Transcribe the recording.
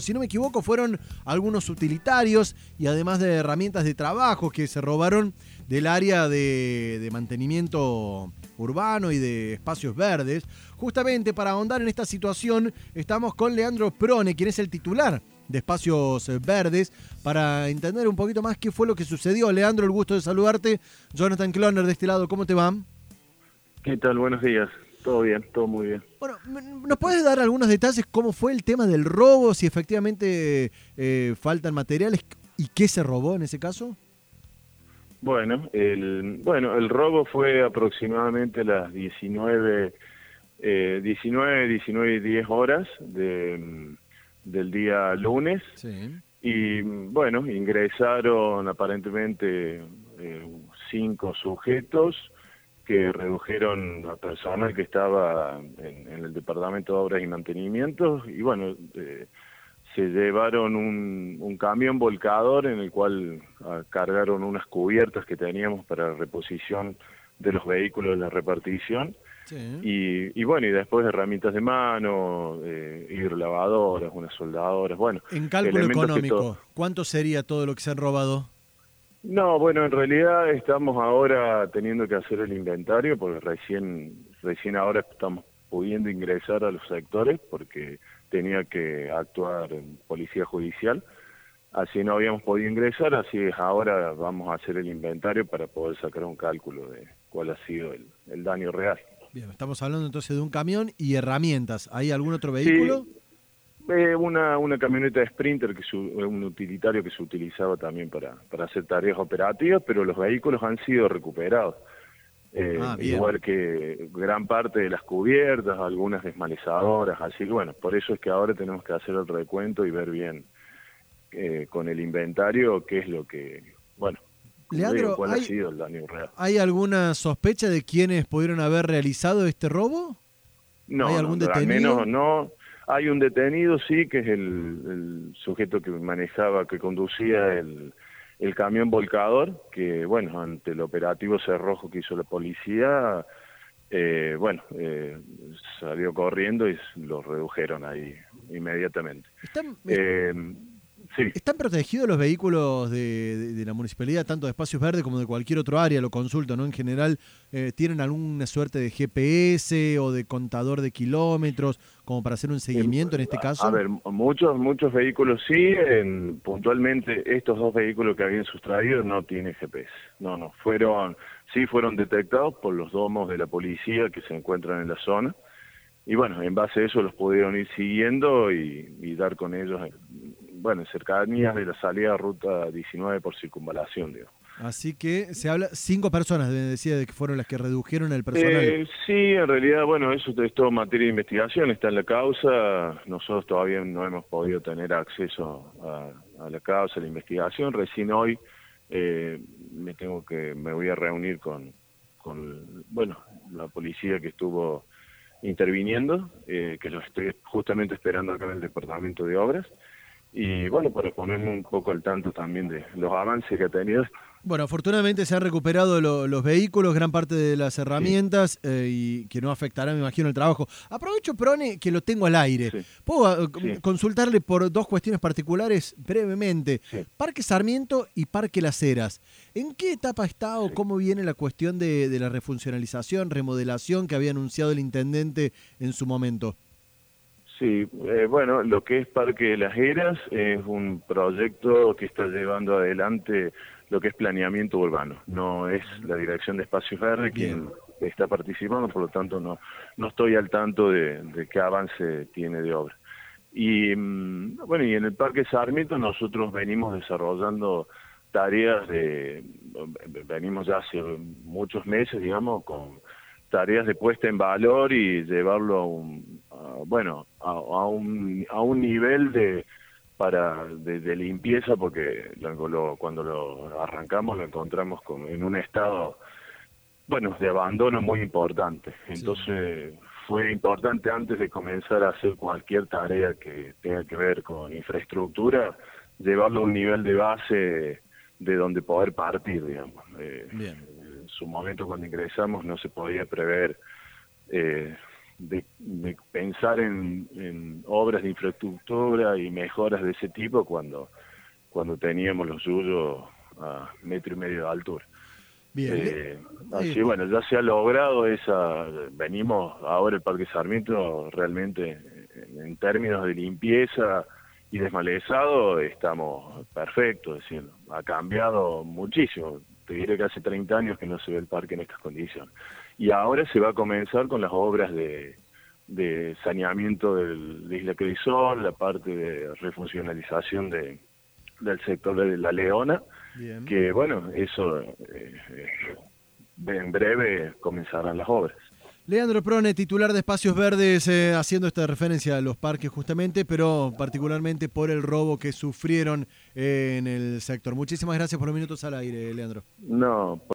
Si no me equivoco, fueron algunos utilitarios y además de herramientas de trabajo que se robaron del área de, de, mantenimiento urbano y de espacios verdes. Justamente para ahondar en esta situación, estamos con Leandro Prone, quien es el titular de Espacios Verdes, para entender un poquito más qué fue lo que sucedió. Leandro, el gusto de saludarte. Jonathan Cloner de este lado, ¿cómo te va? ¿Qué tal? Buenos días. Todo bien, todo muy bien. Bueno, ¿nos puedes dar algunos detalles cómo fue el tema del robo, si efectivamente eh, faltan materiales y qué se robó en ese caso? Bueno, el, bueno, el robo fue aproximadamente a las 19, eh, 19, 19 y 10 horas de, del día lunes. Sí. Y bueno, ingresaron aparentemente eh, cinco sujetos que redujeron a personal que estaba en, en, el Departamento de Obras y Mantenimiento y bueno, eh, se llevaron un, un, camión volcador en el cual uh, cargaron unas cubiertas que teníamos para reposición de los vehículos de la repartición Sí. y, y, bueno, y después herramientas de mano, eh, hidrolavadoras, unas soldadoras, bueno. En cálculo económico, ¿cuánto sería todo lo que se han robado? No, bueno, en realidad estamos ahora teniendo que hacer el inventario porque recién, recién ahora estamos pudiendo ingresar a los sectores porque tenía que actuar en policía judicial. Así no habíamos podido ingresar, así es ahora vamos a hacer el inventario para poder sacar un cálculo de cuál ha sido el, el daño real. Bien, estamos hablando entonces de un camión y herramientas. ¿Hay algún otro vehículo? Sí. Eh, una, una camioneta de Sprinter, que es un utilitario que se utilizaba también para, para hacer tareas operativas, pero los vehículos han sido recuperados. Eh, ah, igual que gran parte de las cubiertas, algunas desmalezadoras, así que bueno, por eso es que ahora tenemos que hacer el recuento y ver bien eh, con el inventario qué es lo que, bueno, Leandro, digo, cuál ¿hay, ha sido el daño real. ¿Hay alguna sospecha de quiénes pudieron haber realizado este robo? No, ¿Hay algún no, detenido? al menos no. Hay un detenido, sí, que es el, el sujeto que manejaba, que conducía el, el, camión volcador, que, bueno, ante el operativo cerrojo que hizo la policía, eh, bueno, eh, salió corriendo y lo redujeron ahí inmediatamente. ¿Están, eh, sí. ¿Están protegidos los vehículos de, de, de, la municipalidad, tanto de espacios verdes como de cualquier otro área? Lo consulto, ¿no? En general, eh, ¿tienen alguna suerte de GPS o de contador de kilómetros como para hacer un seguimiento en este caso? A ver, muchos muchos vehículos sí, en, puntualmente estos dos vehículos que habían sustraído no tienen GPS. No, no, fueron sí fueron detectados por los domos de la policía que se encuentran en la zona. Y bueno, en base a eso los pudieron ir siguiendo y, y dar con ellos, bueno, en cercanías de la salida de ruta 19 por circunvalación, digo. Así que se habla, cinco personas, decía, de que fueron las que redujeron el personal. Eh, sí, en realidad, bueno, eso es todo materia de investigación, está en la causa. Nosotros todavía no hemos podido tener acceso a, a la causa, a la investigación. Recién hoy eh, me tengo que, me voy a reunir con, con bueno, la policía que estuvo interviniendo, eh, que lo estoy justamente esperando acá en el departamento de obras. Y bueno, para ponerme un poco al tanto también de los avances que ha tenido bueno, afortunadamente se han recuperado lo, los vehículos, gran parte de las herramientas sí. eh, y que no afectará, me imagino, el trabajo. Aprovecho, Prone, que lo tengo al aire. Sí. ¿Puedo sí. consultarle por dos cuestiones particulares brevemente? Parque Sarmiento y Parque Las Heras. ¿En qué etapa está o cómo viene la cuestión de, de la refuncionalización, remodelación que había anunciado el intendente en su momento? Sí, eh, bueno, lo que es Parque Las Heras es un proyecto que está llevando adelante lo que es planeamiento urbano. No es la Dirección de Espacios Verdes quien está participando, por lo tanto no, no estoy al tanto de, de qué avance tiene de obra. Y mm, bueno, y en el Parque Sarmiento nosotros venimos desarrollando tareas de, venimos ya hace muchos meses, digamos, con tareas de puesta en valor y llevarlo a un, bueno, a, a, un, a un nivel de para de, de limpieza porque lo, lo, cuando lo arrancamos lo encontramos con, en un estado bueno de abandono muy importante entonces sí. fue importante antes de comenzar a hacer cualquier tarea que tenga que ver con infraestructura llevarlo a un nivel de base de donde poder partir digamos eh, Bien. en su momento cuando ingresamos no se podía prever eh, de, pensar en, obras de infraestructura y mejoras de ese tipo cuando, cuando teníamos los suyos a metro y medio de altura. Bien. Eh, así bueno, ya se ha logrado esa, venimos ahora el Parque Sarmiento realmente en términos de limpieza y desmalezado estamos perfectos, es decir, ha cambiado muchísimo. Te diré que hace 30 años que no se ve el parque en estas condiciones. Y ahora se va a comenzar con las obras de, saneamiento del, de Isla Crisol, la parte de refuncionalización de, del sector de la Leona, que bueno, eso eh, eh, en breve comenzarán las obras. Leandro Prone, titular de Espacios Verdes, eh, haciendo esta referencia a los parques justamente, pero particularmente por el robo que sufrieron en el sector. Muchísimas gracias por los minutos al aire, Leandro. No,